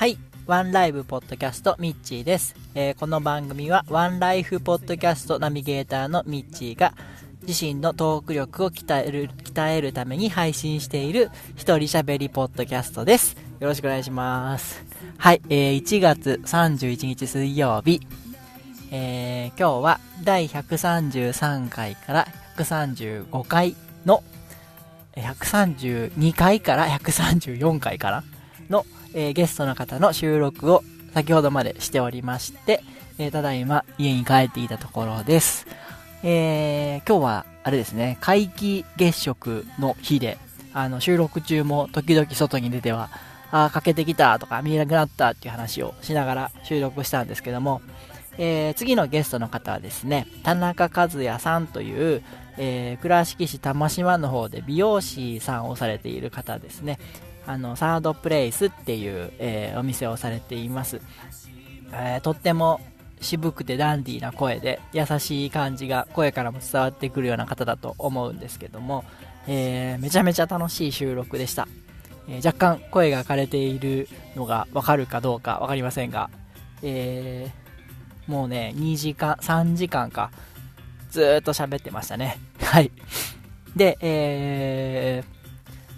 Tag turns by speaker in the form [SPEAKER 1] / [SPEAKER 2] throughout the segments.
[SPEAKER 1] はい。ワンライブポッドキャストミッチーです、えーこの番組はワンライフポッドキャストナビゲーターのミッチーが自身のトーク力を鍛える、鍛えるために配信している一人喋りポッドキャストです。よろしくお願いします。はい。えー1月31日水曜日、えー今日は第133回から135回の、132回から134回からの、えーゲストの方の収録を先ほどまでしておりまして、えーただいま家に帰っていたところです。えー今日はあれですね、皆既月食の日で、あの収録中も時々外に出ては、あー、欠けてきたとか見えなくなったっていう話をしながら収録したんですけども、えー次のゲストの方はですね、田中和也さんという、えー倉敷市玉島の方で美容師さんをされている方ですね。あの、サードプレイスっていう、えーお店をされています。えーとっても渋くてダンディーな声で優しい感じが声からも伝わってくるような方だと思うんですけども、えーめちゃめちゃ楽しい収録でした。え若干声が枯れているのがわかるかどうかわかりませんが、えーもうね、2時間、3時間か、ずっと喋ってましたね。はい。で、えー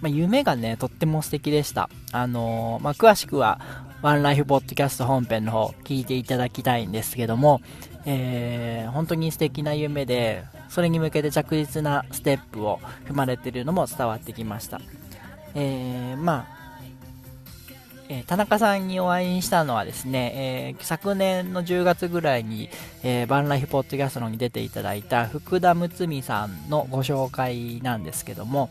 [SPEAKER 1] まあ、夢がね、とっても素敵でした。あのーまあ、詳しくは、ワンライフポッドキャスト本編の方、聞いていただきたいんですけども、えー本当に素敵な夢で、それに向けて着実なステップを踏まれているのも伝わってきました。えーまあ、え田中さんにお会いしたのはですね、えー昨年の10月ぐらいに、えーバンライフポッドキャストに出ていただいた福田睦美さんのご紹介なんですけども、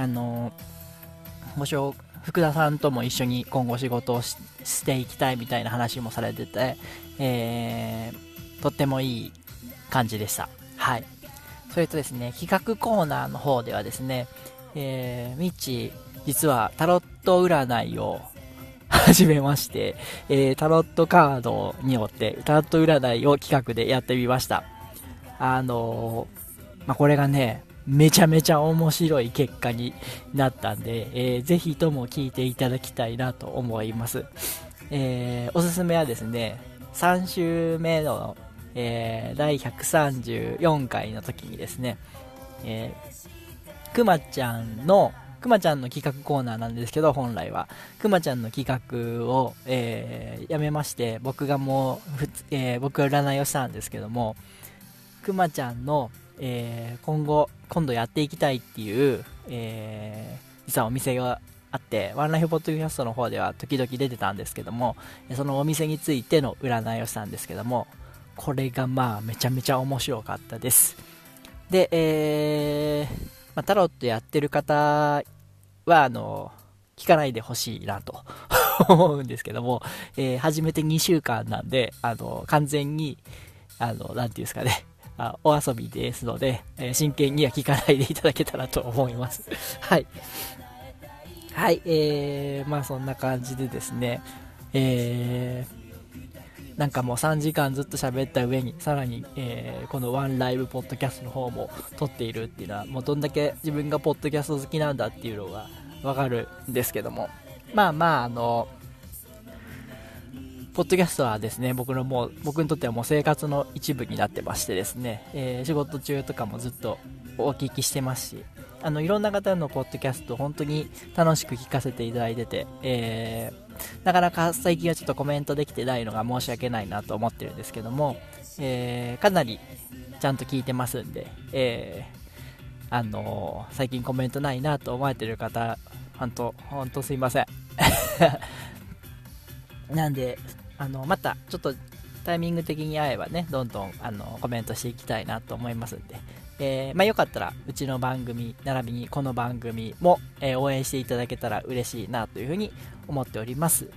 [SPEAKER 1] あのーご紹福田さんとも一緒に今後仕事をしていきたいみたいな話もされてて、えーとってもいい感じでした。はい。それとですね、企画コーナーの方ではですね、えー、ミッチ、実はタロット占いを始めまして、えータロットカードによってタロット占いを企画でやってみました。あのーまあ、これがね、めちゃめちゃ面白い結果になったんで、えーぜひとも聞いていただきたいなと思います。えーおすすめはですね、3週目の、えー第134回の時にですね、えーくまちゃんの、くまちゃんの企画コーナーなんですけど、本来は。くまちゃんの企画を、えーやめまして、僕がもう、ふつえー僕が占いをしたんですけども、くまちゃんの、えー今後、今度やっていきたいっていう、えー実はお店があって、ワンライフポッドキャストの方では時々出てたんですけども、そのお店についての占いをしたんですけども、これがまあめちゃめちゃ面白かったです。で、えーまあ、タロットやってる方は、あの、聞かないでほしいなと 思うんですけども、えー始めて2週間なんで、あの、完全に、あの、なんていうんですかね、あお遊びですので、え真剣には聞かないでいただけたらと思います。はい。はい、えー、まあそんな感じでですね、えー、なんかもう3時間ずっと喋った上に、さらに、えーこのワンライブポッドキャストの方も撮っているっていうのは、もうどんだけ自分がポッドキャスト好きなんだっていうのがわかるんですけども、まあまあ、あの、ポッドキャストはですね、僕のもう、僕にとってはもう生活の一部になってましてですね、えー仕事中とかもずっとお聞きしてますし、あの、いろんな方のポッドキャスト、本当に楽しく聞かせていただいてて、えーなかなか最近はちょっとコメントできてないのが申し訳ないなと思ってるんですけども、えーかなりちゃんと聞いてますんで、えーあのー最近コメントないなと思われてる方、本当本当すいません。なんで、あの、また、ちょっと、タイミング的に合えばね、どんどん、あの、コメントしていきたいなと思いますんで、えーまあ、よかったら、うちの番組、並びにこの番組も、えー応援していただけたら嬉しいなというふうに思っております。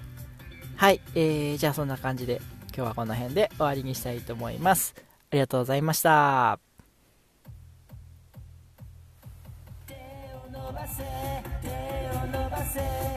[SPEAKER 1] はい、えー、じゃあそんな感じで、今日はこの辺で終わりにしたいと思います。ありがとうございました。
[SPEAKER 2] 手を伸ばせ手を伸ばせ